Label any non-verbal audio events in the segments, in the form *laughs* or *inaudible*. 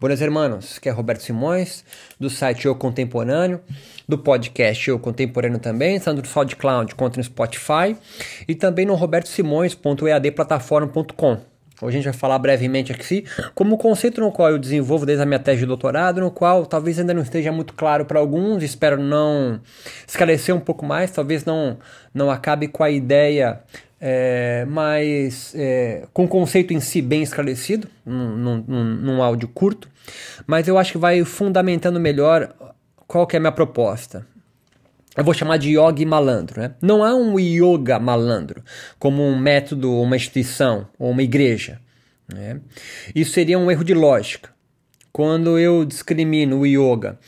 Buenas hermanos, que é Roberto Simões, do site Eu Contemporâneo, do podcast Eu Contemporâneo também, tanto no SoundCloud quanto no Spotify, e também no robertosimões.eadplataforma.com. Hoje a gente vai falar brevemente aqui como o conceito no qual eu desenvolvo desde a minha tese de doutorado, no qual talvez ainda não esteja muito claro para alguns, espero não esclarecer um pouco mais, talvez não, não acabe com a ideia é, mas é, com o conceito em si bem esclarecido, num, num, num, áudio curto, mas eu acho que vai fundamentando melhor qual que é a minha proposta. Eu vou chamar de yoga malandro. Né? Não há um yoga malandro como um método, uma instituição ou uma igreja. Né? Isso seria um erro de lógica. Quando eu discrimino o yoga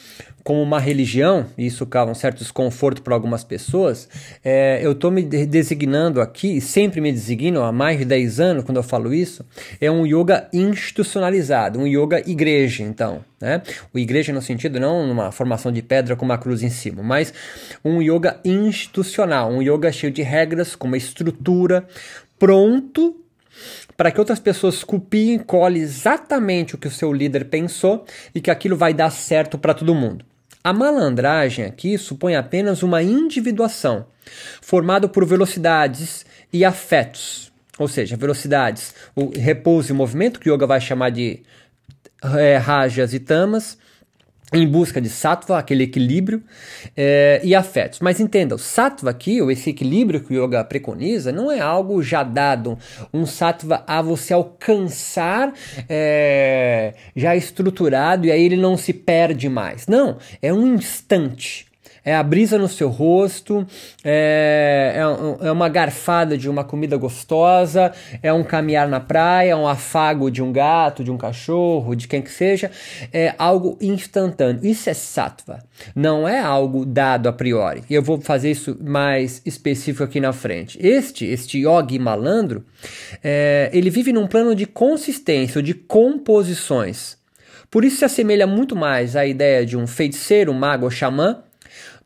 como uma religião, e isso causa um certo desconforto para algumas pessoas, é, eu estou me designando aqui, sempre me designo há mais de 10 anos quando eu falo isso, é um yoga institucionalizado, um yoga igreja, então. Né? O igreja no sentido não numa formação de pedra com uma cruz em cima, mas um yoga institucional, um yoga cheio de regras, com uma estrutura, pronto para que outras pessoas copiem e colhem exatamente o que o seu líder pensou e que aquilo vai dar certo para todo mundo. A malandragem aqui supõe apenas uma individuação, formada por velocidades e afetos, ou seja, velocidades, o repouso e movimento, que o yoga vai chamar de é, rajas e tamas, em busca de sattva, aquele equilíbrio, é, e afetos. Mas entenda, o sattva aqui, ou esse equilíbrio que o yoga preconiza, não é algo já dado, um sattva a você alcançar é, já estruturado e aí ele não se perde mais. Não, é um instante é a brisa no seu rosto, é, é, é, uma garfada de uma comida gostosa, é um caminhar na praia, é um afago de um gato, de um cachorro, de quem que seja, é algo instantâneo. Isso é sattva, não é algo dado a priori. E eu vou fazer isso mais específico aqui na frente. Este, este yogi malandro, é, ele vive num plano de consistência, de composições. Por isso se assemelha muito mais à ideia de um feiticeiro, um mago ou xamã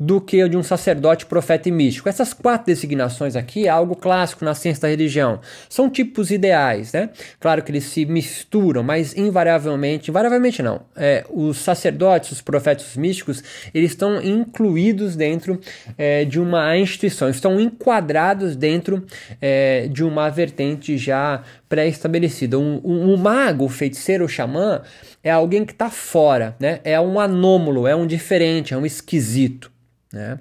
do que o de um sacerdote, profeta e místico. Essas quatro designações aqui é algo clássico na ciência da religião. São tipos ideais, né? Claro que eles se misturam, mas invariavelmente, invariavelmente não. É, os sacerdotes, os profetas os místicos, eles estão incluídos dentro é, de uma instituição, estão enquadrados dentro é, de uma vertente já pré-estabelecida. Um, um, um, mago, feiticeiro, xamã é alguém que está fora, né? É um anômalo, é um diferente, é um esquisito. Né?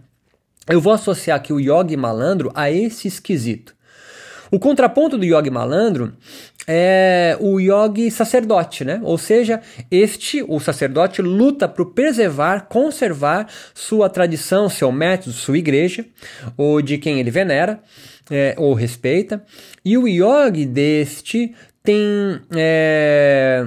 Eu vou associar aqui o yogi malandro a esse esquisito. O contraponto do yogi malandro é o yogi sacerdote, né? Ou seja, este, o sacerdote, luta por preservar, conservar sua tradição, seu método, sua igreja, ou de quem ele venera é, ou respeita. E o yogi deste tem é,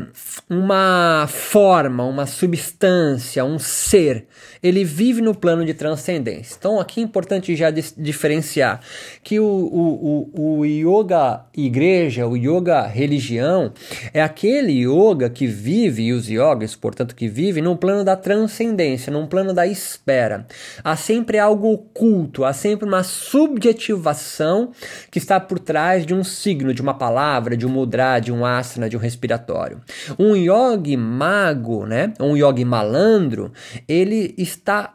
uma forma, uma substância, um ser. Ele vive no plano de transcendência. Então aqui é importante já diferenciar que o, o, o, o yoga igreja, o yoga religião, é aquele yoga que vive, e os yogas, portanto, que vive num plano da transcendência, num plano da espera. Há sempre algo oculto, há sempre uma subjetivação que está por trás de um signo, de uma palavra, de um mudra de um asana, de um respiratório. Um yogi mago, né, um yogi malandro, ele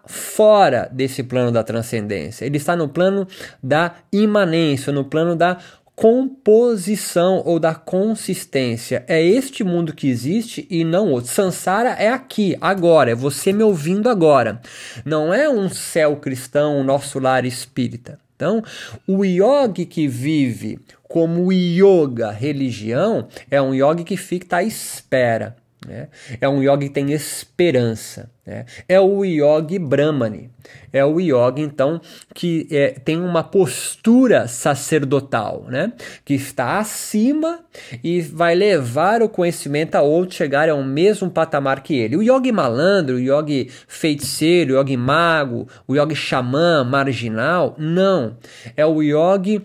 fora desse plano da transcendência. Ele está no plano da imanência, no plano da composição ou da consistência. É este mundo que existe e não outro. Sansara é aqui, agora, é você me ouvindo agora. Não é um céu cristão, o nosso lar espírita. Então, o yogi que vive como yoga religião é um yogi que fica à espera. Né? É um yogi que tem esperança. Né? É o yogi brahmani. É o yogi, então, que é, tem uma postura sacerdotal, né? que está acima e vai levar o conhecimento a outros chegarem ao mesmo patamar que ele. O yogi malandro, o yogi feiticeiro, o yogi mago, o yogi xamã, marginal, não. É o yogi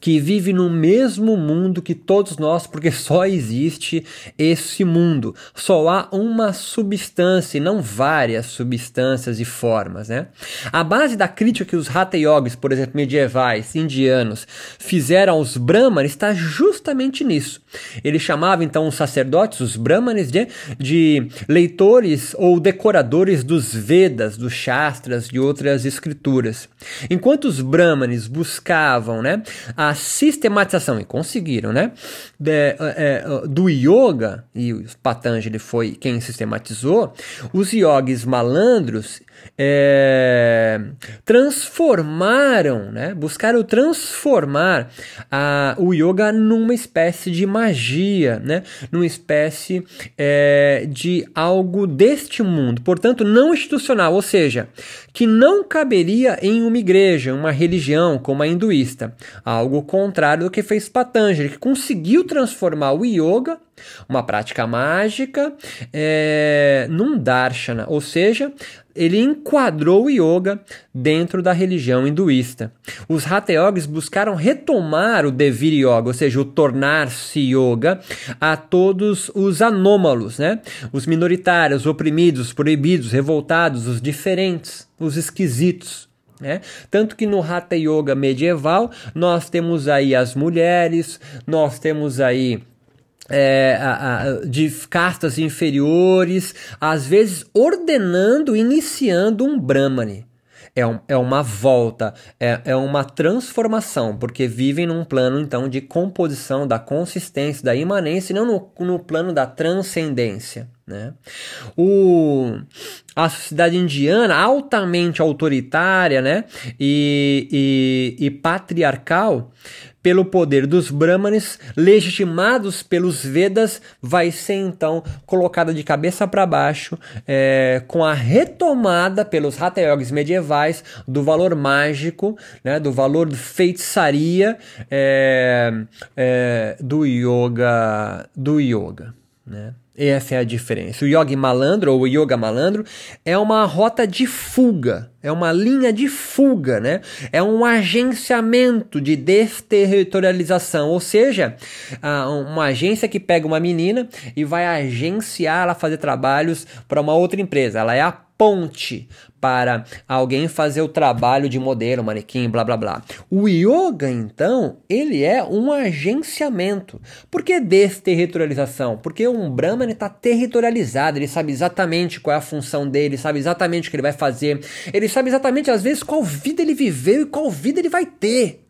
que vive no mesmo mundo que todos nós, porque *laughs* só existe esse mundo. Só há uma substância e não várias substâncias e formas, né? A base da crítica que os Hatha Yogis, por exemplo, medievais, indianos, fizeram aos Brahmanes está justamente nisso. Ele chamava então os sacerdotes, os Brahmanes, de, de leitores ou decoradores dos Vedas, dos Shastras, de outras escrituras. Enquanto os Brahmanes buscavam, né, a sistematização, e conseguiram, né? De, é, é, do yoga, e o Patanjali foi quem sistematizou, os yogis malandros é, transformaram, né? buscaram transformar a, o yoga numa espécie de magia, né? numa espécie é, de algo deste mundo, portanto, não institucional, ou seja, que não caberia em uma igreja, uma religião como a hinduísta, algo contrário do que fez Patanjali, que conseguiu transformar o yoga uma prática mágica é, num darshana, ou seja, ele enquadrou o yoga dentro da religião hinduísta. Os Hatha Yogis buscaram retomar o Devir Yoga, ou seja, o tornar-se yoga a todos os anômalos, né? Os minoritários, oprimidos, proibidos, revoltados, os diferentes, os esquisitos. né? Tanto que no Hatha Yoga medieval nós temos aí as mulheres, nós temos aí é, a, a, de castas inferiores, às vezes ordenando, iniciando um Brahmani. É, um, é uma volta, é, é uma transformação, porque vivem num plano então de composição, da consistência, da imanência, e não no, no plano da transcendência. Né? O, a sociedade indiana, altamente autoritária né? e, e, e patriarcal, pelo poder dos Brahmanes, legitimados pelos Vedas, vai ser então colocada de cabeça para baixo, é, com a retomada pelos Hatha Yogis medievais do valor mágico, né, do valor de feitiçaria é, é, do yoga, do yoga, né? Essa é a diferença. O yoga malandro ou o yoga malandro é uma rota de fuga, é uma linha de fuga, né? É um agenciamento de desterritorialização, ou seja, uma agência que pega uma menina e vai agenciar ela fazer trabalhos para uma outra empresa. Ela é a ponte para alguém fazer o trabalho de modelo, manequim, blá blá blá. O yoga, então, ele é um agenciamento. Por que desterritorialização? Porque um Brahman está territorializado, ele sabe exatamente qual é a função dele, sabe exatamente o que ele vai fazer, ele sabe exatamente, às vezes, qual vida ele viveu e qual vida ele vai ter.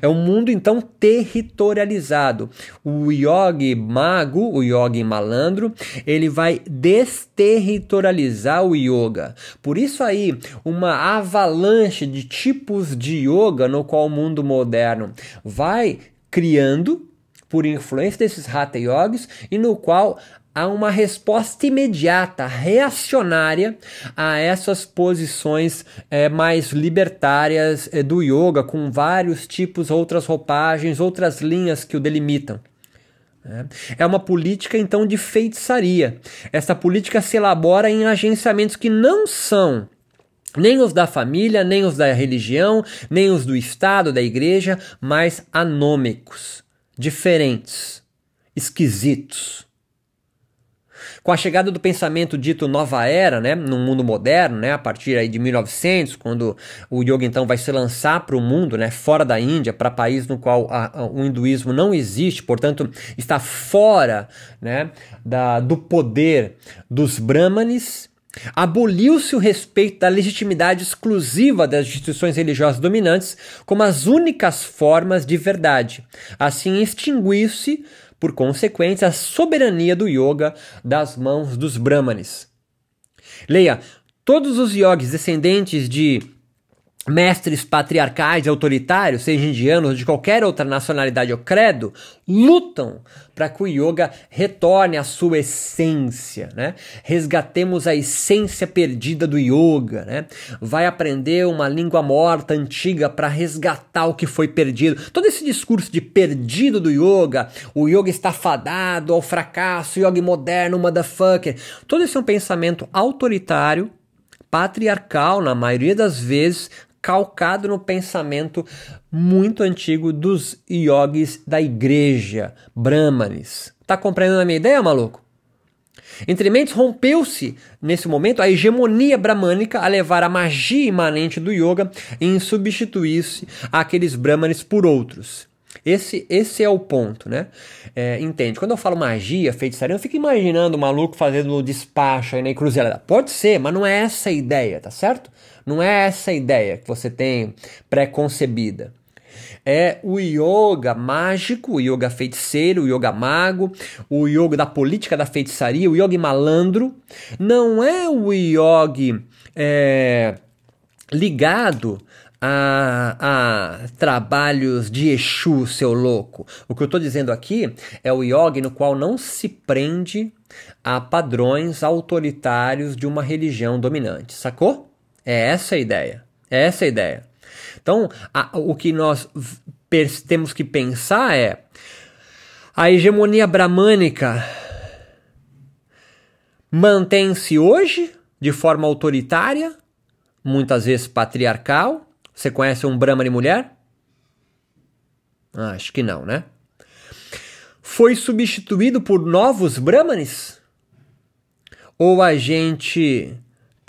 É um mundo então territorializado. O yogi mago, o yogi malandro, ele vai desterritorializar o yoga. Por isso aí, uma avalanche de tipos de yoga no qual o mundo moderno vai criando por influência desses hatha yogis e no qual há uma resposta imediata, reacionária a essas posições é, mais libertárias é, do yoga, com vários tipos, outras roupagens, outras linhas que o delimitam. É uma política então de feitiçaria. Essa política se elabora em agenciamentos que não são nem os da família, nem os da religião, nem os do Estado, da igreja, mas anômicos, diferentes, esquisitos. Com a chegada do pensamento dito nova era, né, no mundo moderno, né, a partir aí de 1900, quando o yoga então vai se lançar para o mundo, né, fora da Índia, para país no qual a, a, o hinduísmo não existe, portanto está fora, né, da, do poder dos brahmanes, Aboliu-se o respeito da legitimidade exclusiva das instituições religiosas dominantes como as únicas formas de verdade. Assim, extinguiu-se por consequência, a soberania do yoga das mãos dos brahmanes. Leia: todos os yogis descendentes de mestres patriarcais e autoritários, seja indianos ou de qualquer outra nacionalidade ou credo, lutam para que o yoga retorne à sua essência, né? Resgatemos a essência perdida do yoga, né? Vai aprender uma língua morta antiga para resgatar o que foi perdido. Todo esse discurso de perdido do yoga, o yoga está fadado ao fracasso, yoga moderno, motherfucker. Todo esse é um pensamento autoritário patriarcal, na maioria das vezes, calcado no pensamento muito antigo dos yogis da igreja, brahmanes. Tá compreendendo a minha ideia, maluco? Entre mentes rompeu-se, nesse momento, a hegemonia bramânica a levar a magia imanente do yoga em substituir-se aqueles brahmanes por outros. Esse, esse é o ponto, né? É, entende? Quando eu falo magia, feitiçaria, eu fico imaginando o maluco fazendo despacho aí na encruzilhada. Pode ser, mas não é essa a ideia, tá certo? Não é essa ideia que você tem pré-concebida. É o yoga mágico, o yoga feiticeiro, o yoga mago, o yoga da política da feitiçaria, o yoga malandro. Não é o yoga é, ligado a, a, trabalhos de Exu, seu louco. O que eu estou dizendo aqui é o yoga no qual não se prende a padrões autoritários de uma religião dominante, sacou? É essa a ideia. É essa a ideia. Então, a, o que nós temos que pensar é a hegemonia bramânica mantém-se hoje de forma autoritária, muitas vezes patriarcal. Você conhece um Brahmani mulher? Ah, acho que não, né? Foi substituído por novos Brahmanes? Ou a gente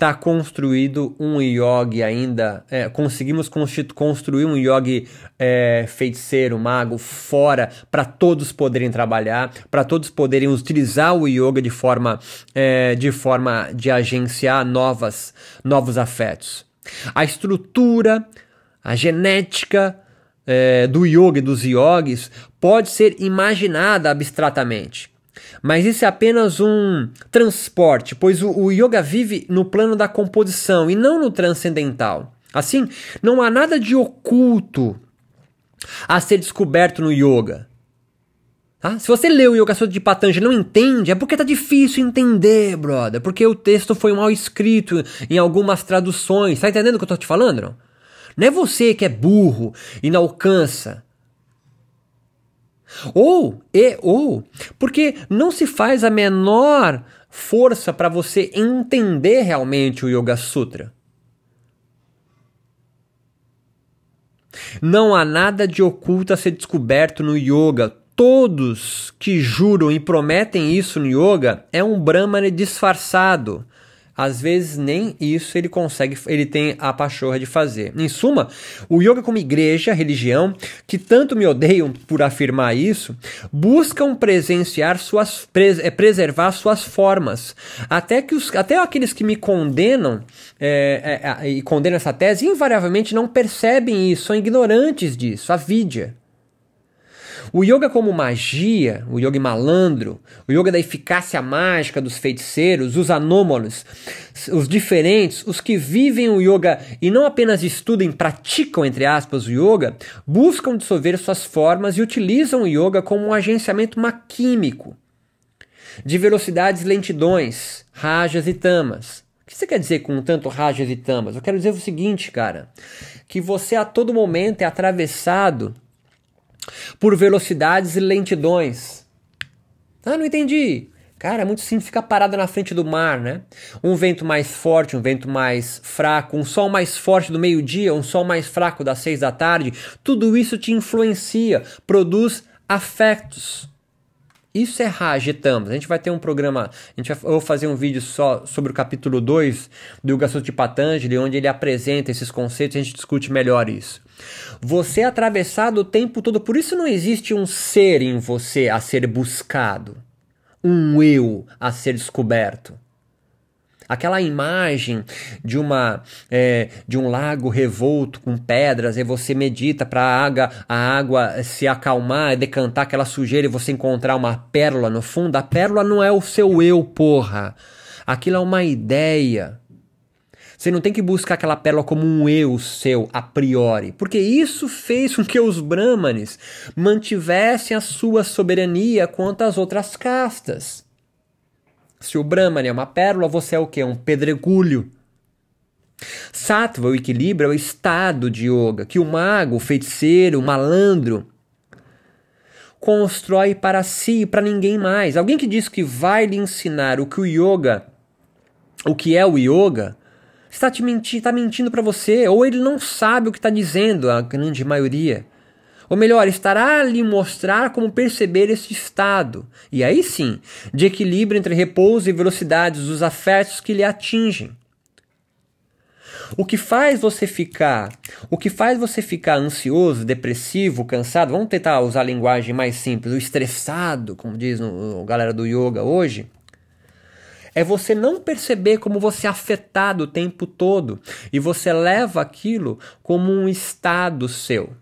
está construído um yogi ainda, é, conseguimos construir um yogi é, feiticeiro, mago, fora, para todos poderem trabalhar, para todos poderem utilizar o yoga de forma, é, de forma de agenciar novas, novos afetos. A estrutura, a genética é, do yoga e dos yogis pode ser imaginada abstratamente. Mas isso é apenas um transporte, pois o, o yoga vive no plano da composição e não no transcendental. Assim, não há nada de oculto a ser descoberto no yoga. Tá? Se você lê o Yoga Sutra de Patanjali e não entende, é porque tá difícil entender, brother. Porque o texto foi mal escrito em algumas traduções. Tá entendendo o que eu tô te falando? Não, não é você que é burro e não alcança ou, e, ou, porque não se faz a menor força para você entender realmente o Yoga Sutra. Não há nada de oculto a ser descoberto no yoga. Todos que juram e prometem isso no yoga é um Brahmana disfarçado às vezes nem isso ele consegue, ele tem a pachorra de fazer. Em suma, o yoga como igreja, religião, que tanto me odeiam por afirmar isso, buscam presenciar suas é, preservar suas formas, até que os, até aqueles que me condenam é, é, e condenam essa tese invariavelmente não percebem isso, são ignorantes disso, a vidya. O yoga como magia, o yoga malandro, o yoga da eficácia mágica dos feiticeiros, os anômalos, os diferentes, os que vivem o yoga e não apenas estudam e praticam, entre aspas, o yoga, buscam dissolver suas formas e utilizam o yoga como um agenciamento maquímico de velocidades lentidões, rajas e tamas. O que você quer dizer com tanto rajas e tamas? Eu quero dizer o seguinte, cara, que você a todo momento é atravessado por velocidades e lentidões. Ah, não entendi. Cara, é muito simples ficar parado na frente do mar, né? Um vento mais forte, um vento mais fraco, um sol mais forte do meio-dia, um sol mais fraco das seis da tarde, tudo isso te influencia, produz afetos. Isso é Rajetamos. A gente vai ter um programa, a gente vai, eu vou fazer um vídeo só sobre o capítulo 2 do Sutra de Patanjali, onde ele apresenta esses conceitos e a gente discute melhor isso. Você é atravessado o tempo todo, por isso não existe um ser em você a ser buscado, um eu a ser descoberto. Aquela imagem de uma é, de um lago revolto com pedras e você medita para a água, a água se acalmar, decantar aquela sujeira e você encontrar uma pérola no fundo. A pérola não é o seu eu, porra. Aquilo é uma ideia. Você não tem que buscar aquela pérola como um eu seu a priori, porque isso fez com que os brahmanes mantivessem a sua soberania contra as outras castas. Se o brahman é uma pérola, você é o que? Um pedregulho. Sattva, o equilíbrio, é o estado de yoga que o mago, o feiticeiro, o malandro constrói para si e para ninguém mais. Alguém que diz que vai lhe ensinar o que o yoga, o que é o yoga, está te mentindo, está mentindo para você, ou ele não sabe o que está dizendo, a grande maioria. Ou melhor, estará a lhe mostrar como perceber esse estado, e aí sim, de equilíbrio entre repouso e velocidades dos afetos que lhe atingem. O que faz você ficar, o que faz você ficar ansioso, depressivo, cansado, vamos tentar usar a linguagem mais simples, o estressado, como diz o galera do yoga hoje, é você não perceber como você é afetado o tempo todo e você leva aquilo como um estado seu.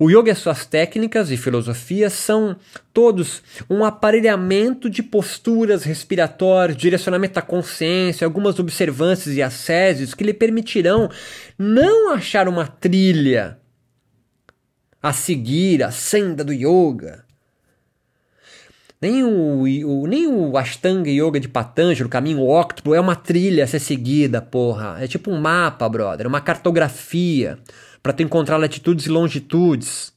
O yoga e suas técnicas e filosofias são todos um aparelhamento de posturas respiratórias, direcionamento da consciência, algumas observâncias e assédios que lhe permitirão não achar uma trilha a seguir, a senda do yoga. Nem o, o, nem o Ashtanga Yoga de Patanjali, o caminho óctuplo, é uma trilha a ser seguida, porra. É tipo um mapa, brother, uma cartografia para tu encontrar latitudes e longitudes.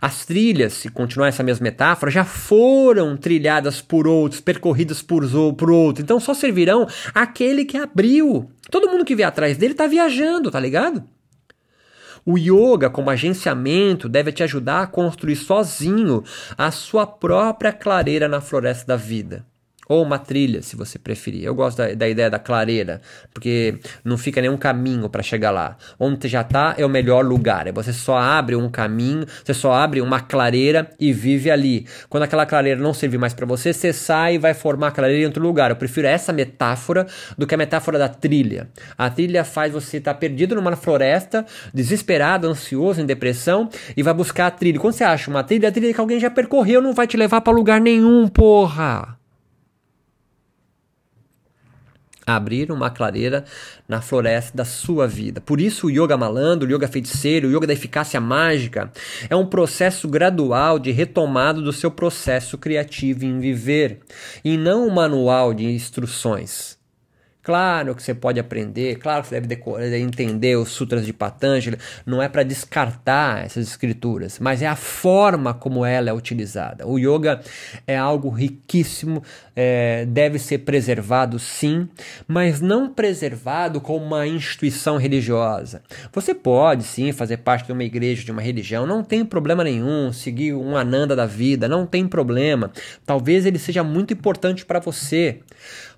As trilhas, se continuar essa mesma metáfora, já foram trilhadas por outros, percorridas por, por outros. Então só servirão aquele que abriu. Todo mundo que vem atrás dele está viajando, tá ligado? O yoga, como agenciamento, deve te ajudar a construir sozinho a sua própria clareira na floresta da vida. Ou uma trilha, se você preferir. Eu gosto da, da ideia da clareira, porque não fica nenhum caminho para chegar lá. Onde você já está é o melhor lugar. Você só abre um caminho, você só abre uma clareira e vive ali. Quando aquela clareira não servir mais para você, você sai e vai formar a clareira em outro lugar. Eu prefiro essa metáfora do que a metáfora da trilha. A trilha faz você estar tá perdido numa floresta, desesperado, ansioso, em depressão, e vai buscar a trilha. Quando você acha uma trilha, a trilha que alguém já percorreu não vai te levar para lugar nenhum, porra. Abrir uma clareira na floresta da sua vida. Por isso o yoga malandro, o yoga feiticeiro, o yoga da eficácia mágica é um processo gradual de retomada do seu processo criativo em viver, e não um manual de instruções. Claro que você pode aprender, claro que você deve entender os sutras de Patanjali, não é para descartar essas escrituras, mas é a forma como ela é utilizada. O yoga é algo riquíssimo, é, deve ser preservado sim, mas não preservado como uma instituição religiosa. Você pode sim fazer parte de uma igreja, de uma religião, não tem problema nenhum, seguir um ananda da vida, não tem problema. Talvez ele seja muito importante para você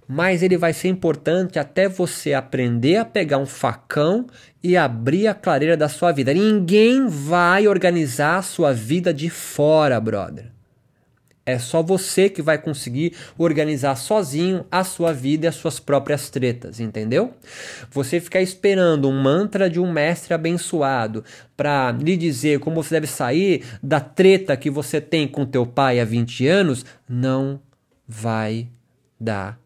mas ele vai ser importante até você aprender a pegar um facão e abrir a clareira da sua vida. Ninguém vai organizar a sua vida de fora, brother. É só você que vai conseguir organizar sozinho a sua vida e as suas próprias tretas, entendeu? Você ficar esperando um mantra de um mestre abençoado para lhe dizer como você deve sair da treta que você tem com teu pai há 20 anos, não vai dar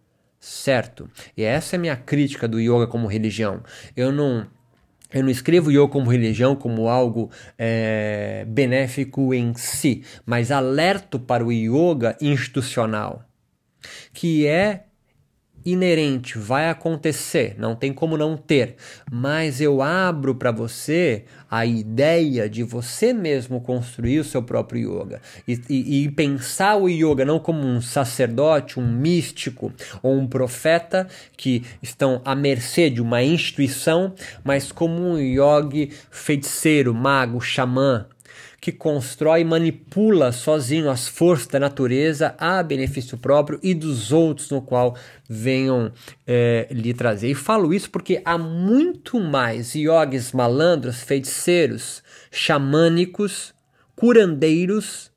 certo. E essa é a minha crítica do yoga como religião. Eu não eu não escrevo yoga como religião como algo é, benéfico em si, mas alerto para o yoga institucional, que é inerente, vai acontecer, não tem como não ter, mas eu abro para você a ideia de você mesmo construir o seu próprio yoga. E, e, e, pensar o yoga não como um sacerdote, um místico ou um profeta que estão à mercê de uma instituição, mas como um yogi feiticeiro, mago, xamã, que constrói e manipula sozinho as forças da natureza a benefício próprio e dos outros no qual venham é, lhe trazer. E falo isso porque há muito mais yogis malandros, feiticeiros, xamânicos, curandeiros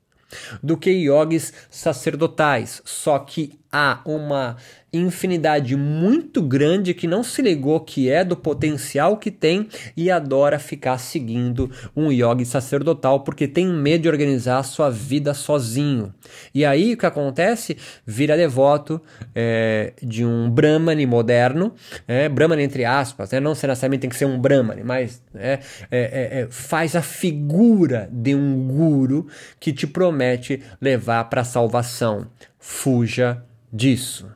do que yogis sacerdotais. Só que há uma infinidade muito grande que não se ligou que é do potencial que tem e adora ficar seguindo um yogi sacerdotal porque tem medo de organizar a sua vida sozinho. E aí o que acontece? Vira devoto é, de um brahmane moderno, é, brahmane entre aspas, né? não necessariamente tem que ser um brahmane, mas é, é, é, é faz a figura de um guru que te promete levar para a salvação. Fuja disso.